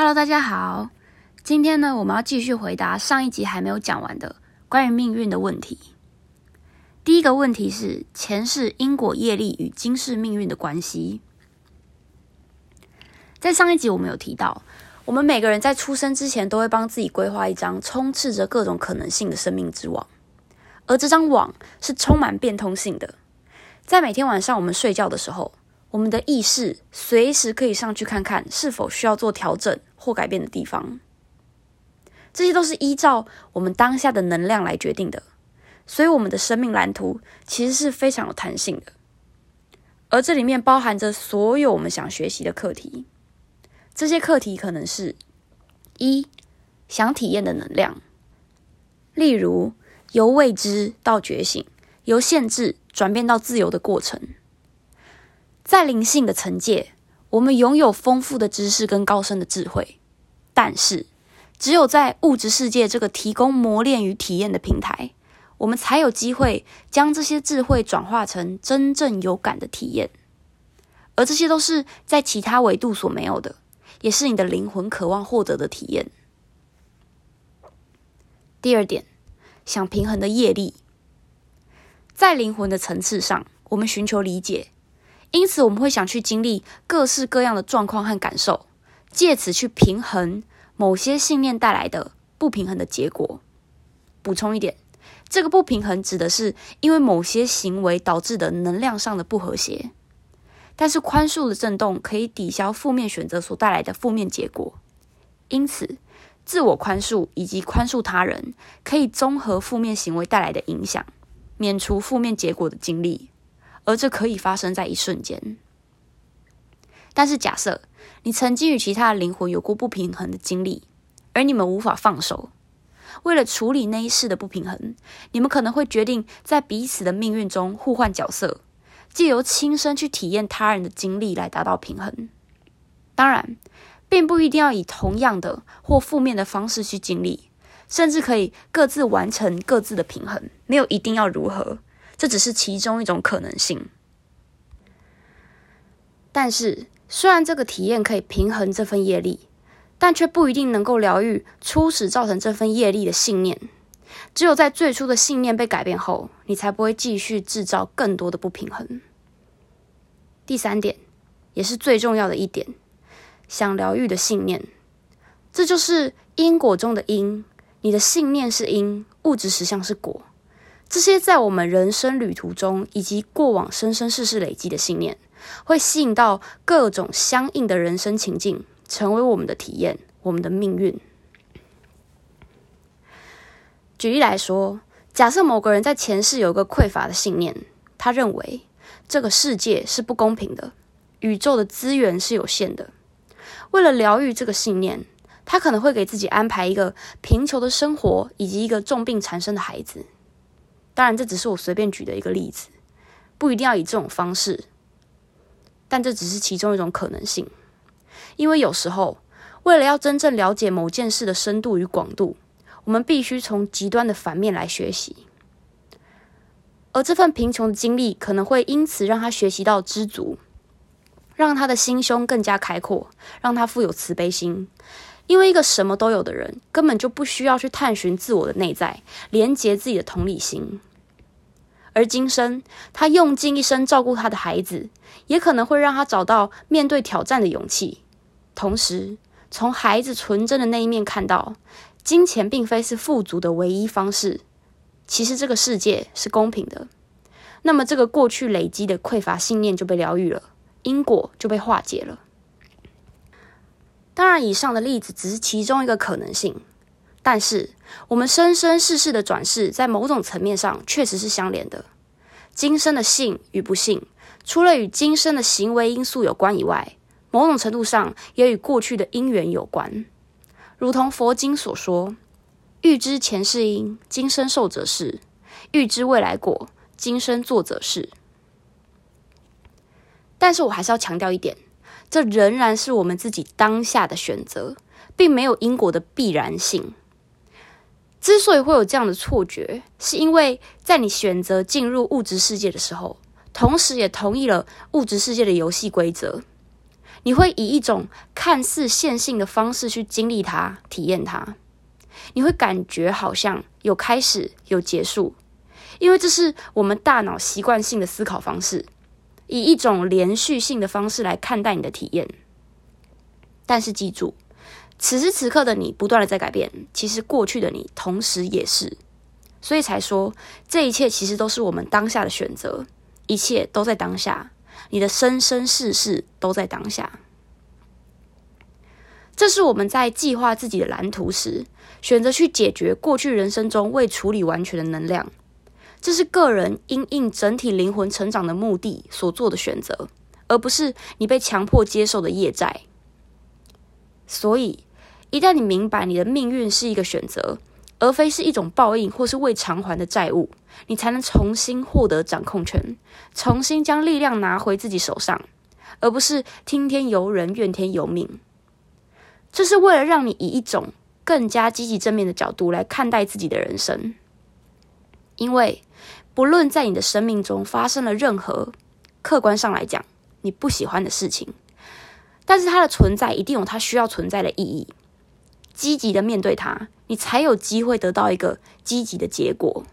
Hello，大家好。今天呢，我们要继续回答上一集还没有讲完的关于命运的问题。第一个问题是前世因果业力与今世命运的关系。在上一集我们有提到，我们每个人在出生之前都会帮自己规划一张充斥着各种可能性的生命之网，而这张网是充满变通性的。在每天晚上我们睡觉的时候，我们的意识随时可以上去看看是否需要做调整或改变的地方。这些都是依照我们当下的能量来决定的，所以我们的生命蓝图其实是非常有弹性的。而这里面包含着所有我们想学习的课题。这些课题可能是：一、想体验的能量，例如由未知到觉醒，由限制转变到自由的过程。在灵性的层界，我们拥有丰富的知识跟高深的智慧，但是只有在物质世界这个提供磨练与体验的平台，我们才有机会将这些智慧转化成真正有感的体验，而这些都是在其他维度所没有的。也是你的灵魂渴望获得的体验。第二点，想平衡的业力，在灵魂的层次上，我们寻求理解，因此我们会想去经历各式各样的状况和感受，借此去平衡某些信念带来的不平衡的结果。补充一点，这个不平衡指的是因为某些行为导致的能量上的不和谐。但是宽恕的震动可以抵消负面选择所带来的负面结果，因此自我宽恕以及宽恕他人可以综合负面行为带来的影响，免除负面结果的经历，而这可以发生在一瞬间。但是假设你曾经与其他的灵魂有过不平衡的经历，而你们无法放手，为了处理那一世的不平衡，你们可能会决定在彼此的命运中互换角色。借由亲身去体验他人的经历来达到平衡，当然，并不一定要以同样的或负面的方式去经历，甚至可以各自完成各自的平衡，没有一定要如何，这只是其中一种可能性。但是，虽然这个体验可以平衡这份业力，但却不一定能够疗愈初始造成这份业力的信念。只有在最初的信念被改变后，你才不会继续制造更多的不平衡。第三点，也是最重要的一点，想疗愈的信念，这就是因果中的因。你的信念是因，物质实相是果。这些在我们人生旅途中以及过往生生世世累积的信念，会吸引到各种相应的人生情境，成为我们的体验，我们的命运。举例来说，假设某个人在前世有个匮乏的信念，他认为这个世界是不公平的，宇宙的资源是有限的。为了疗愈这个信念，他可能会给自己安排一个贫穷的生活，以及一个重病缠身的孩子。当然，这只是我随便举的一个例子，不一定要以这种方式，但这只是其中一种可能性。因为有时候，为了要真正了解某件事的深度与广度。我们必须从极端的反面来学习，而这份贫穷的经历可能会因此让他学习到知足，让他的心胸更加开阔，让他富有慈悲心。因为一个什么都有的人，根本就不需要去探寻自我的内在，连接自己的同理心。而今生他用尽一生照顾他的孩子，也可能会让他找到面对挑战的勇气，同时从孩子纯真的那一面看到。金钱并非是富足的唯一方式。其实这个世界是公平的。那么，这个过去累积的匮乏信念就被疗愈了，因果就被化解了。当然，以上的例子只是其中一个可能性。但是，我们生生世世的转世，在某种层面上确实是相连的。今生的幸与不幸，除了与今生的行为因素有关以外，某种程度上也与过去的因缘有关。如同佛经所说：“欲知前世因，今生受者是；欲知未来果，今生做者是。”但是我还是要强调一点，这仍然是我们自己当下的选择，并没有因果的必然性。之所以会有这样的错觉，是因为在你选择进入物质世界的时候，同时也同意了物质世界的游戏规则。你会以一种看似线性的方式去经历它、体验它。你会感觉好像有开始、有结束，因为这是我们大脑习惯性的思考方式，以一种连续性的方式来看待你的体验。但是记住，此时此刻的你不断的在改变，其实过去的你同时也是，所以才说这一切其实都是我们当下的选择，一切都在当下，你的生生世世都在当下。这是我们在计划自己的蓝图时，选择去解决过去人生中未处理完全的能量。这是个人因应整体灵魂成长的目的所做的选择，而不是你被强迫接受的业债。所以，一旦你明白你的命运是一个选择，而非是一种报应或是未偿还的债务，你才能重新获得掌控权，重新将力量拿回自己手上，而不是听天由人、怨天由命。这是为了让你以一种更加积极正面的角度来看待自己的人生，因为不论在你的生命中发生了任何客观上来讲你不喜欢的事情，但是它的存在一定有它需要存在的意义。积极的面对它，你才有机会得到一个积极的结果。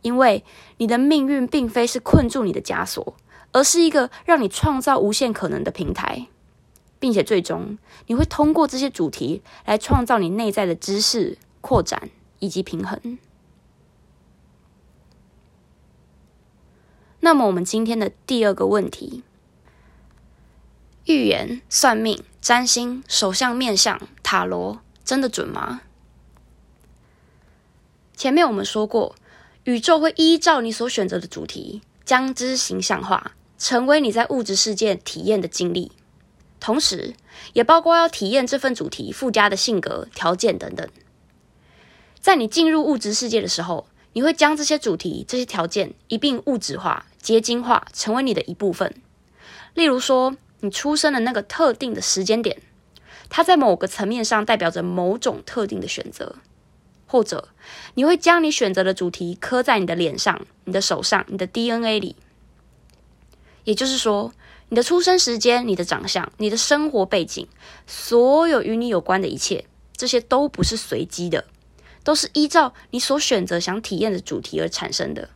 因为你的命运并非是困住你的枷锁，而是一个让你创造无限可能的平台。并且最终，你会通过这些主题来创造你内在的知识扩展以及平衡。那么，我们今天的第二个问题：预言、算命、占星、手相、面相、塔罗，真的准吗？前面我们说过，宇宙会依照你所选择的主题，将之形象化，成为你在物质世界体验的经历。同时，也包括要体验这份主题附加的性格条件等等。在你进入物质世界的时候，你会将这些主题、这些条件一并物质化、结晶化，成为你的一部分。例如说，你出生的那个特定的时间点，它在某个层面上代表着某种特定的选择；或者，你会将你选择的主题刻在你的脸上、你的手上、你的 DNA 里。也就是说。你的出生时间、你的长相、你的生活背景，所有与你有关的一切，这些都不是随机的，都是依照你所选择想体验的主题而产生的。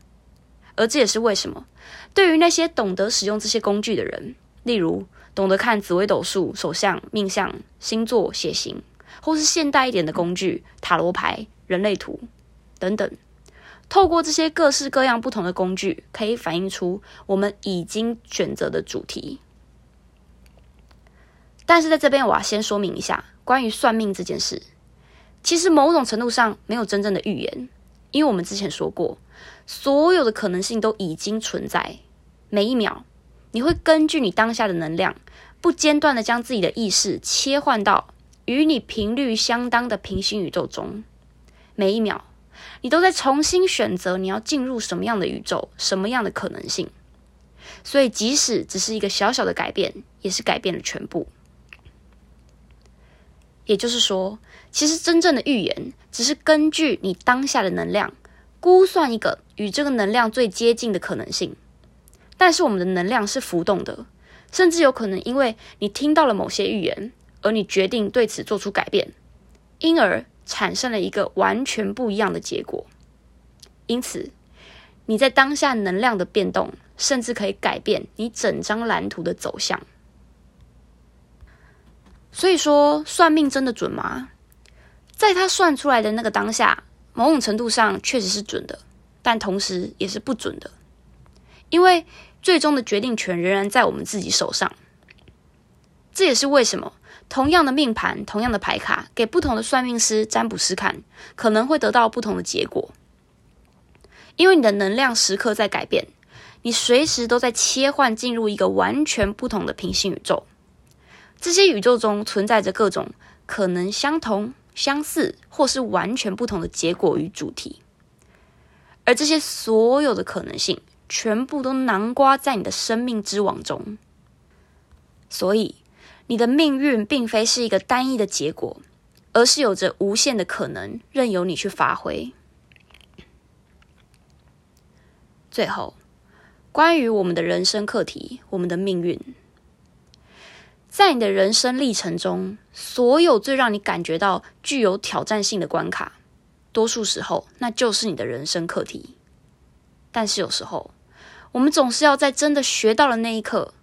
而这也是为什么，对于那些懂得使用这些工具的人，例如懂得看紫微斗数、手相、命相、星座、血型，或是现代一点的工具塔罗牌、人类图等等。透过这些各式各样不同的工具，可以反映出我们已经选择的主题。但是在这边，我要先说明一下关于算命这件事。其实某种程度上没有真正的预言，因为我们之前说过，所有的可能性都已经存在。每一秒，你会根据你当下的能量，不间断的将自己的意识切换到与你频率相当的平行宇宙中。每一秒。你都在重新选择你要进入什么样的宇宙，什么样的可能性。所以，即使只是一个小小的改变，也是改变了全部。也就是说，其实真正的预言，只是根据你当下的能量，估算一个与这个能量最接近的可能性。但是，我们的能量是浮动的，甚至有可能因为你听到了某些预言，而你决定对此做出改变，因而。产生了一个完全不一样的结果，因此你在当下能量的变动，甚至可以改变你整张蓝图的走向。所以说，算命真的准吗？在他算出来的那个当下，某种程度上确实是准的，但同时也是不准的，因为最终的决定权仍然在我们自己手上。这也是为什么。同样的命盘，同样的牌卡，给不同的算命师、占卜师看，可能会得到不同的结果。因为你的能量时刻在改变，你随时都在切换进入一个完全不同的平行宇宙。这些宇宙中存在着各种可能相同、相似，或是完全不同的结果与主题。而这些所有的可能性，全部都囊括在你的生命之网中。所以。你的命运并非是一个单一的结果，而是有着无限的可能，任由你去发挥。最后，关于我们的人生课题，我们的命运，在你的人生历程中，所有最让你感觉到具有挑战性的关卡，多数时候那就是你的人生课题。但是有时候，我们总是要在真的学到了那一刻，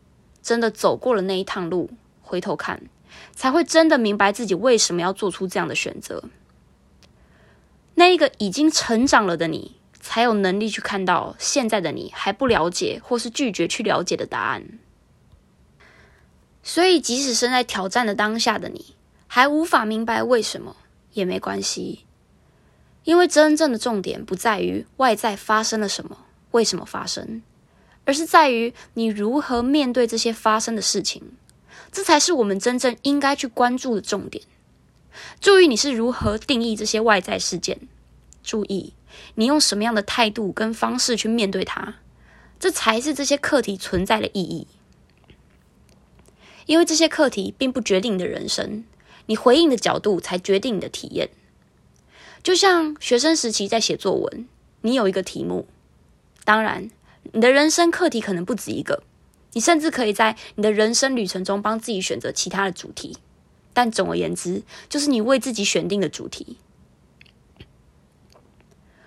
真的走过了那一趟路，回头看，才会真的明白自己为什么要做出这样的选择。那一个已经成长了的你，才有能力去看到现在的你还不了解或是拒绝去了解的答案。所以，即使身在挑战的当下的你，还无法明白为什么，也没关系，因为真正的重点不在于外在发生了什么，为什么发生，而是在于你如何面对这些发生的事情，这才是我们真正应该去关注的重点。注意你是如何定义这些外在事件，注意你用什么样的态度跟方式去面对它，这才是这些课题存在的意义。因为这些课题并不决定你的人生，你回应的角度才决定你的体验。就像学生时期在写作文，你有一个题目，当然你的人生课题可能不止一个，你甚至可以在你的人生旅程中帮自己选择其他的主题。但总而言之，就是你为自己选定的主题，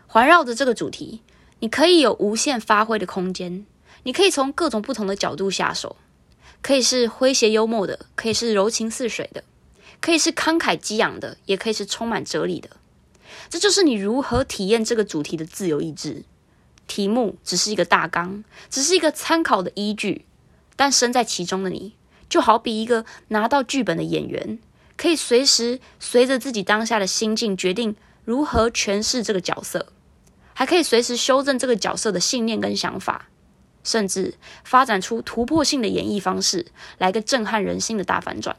环绕着这个主题，你可以有无限发挥的空间，你可以从各种不同的角度下手。可以是诙谐幽默的，可以是柔情似水的，可以是慷慨激昂的，也可以是充满哲理的。这就是你如何体验这个主题的自由意志。题目只是一个大纲，只是一个参考的依据，但身在其中的你，就好比一个拿到剧本的演员，可以随时随着自己当下的心境决定如何诠释这个角色，还可以随时修正这个角色的信念跟想法。甚至发展出突破性的演绎方式，来个震撼人心的大反转。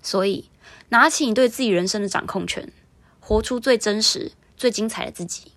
所以，拿起你对自己人生的掌控权，活出最真实、最精彩的自己。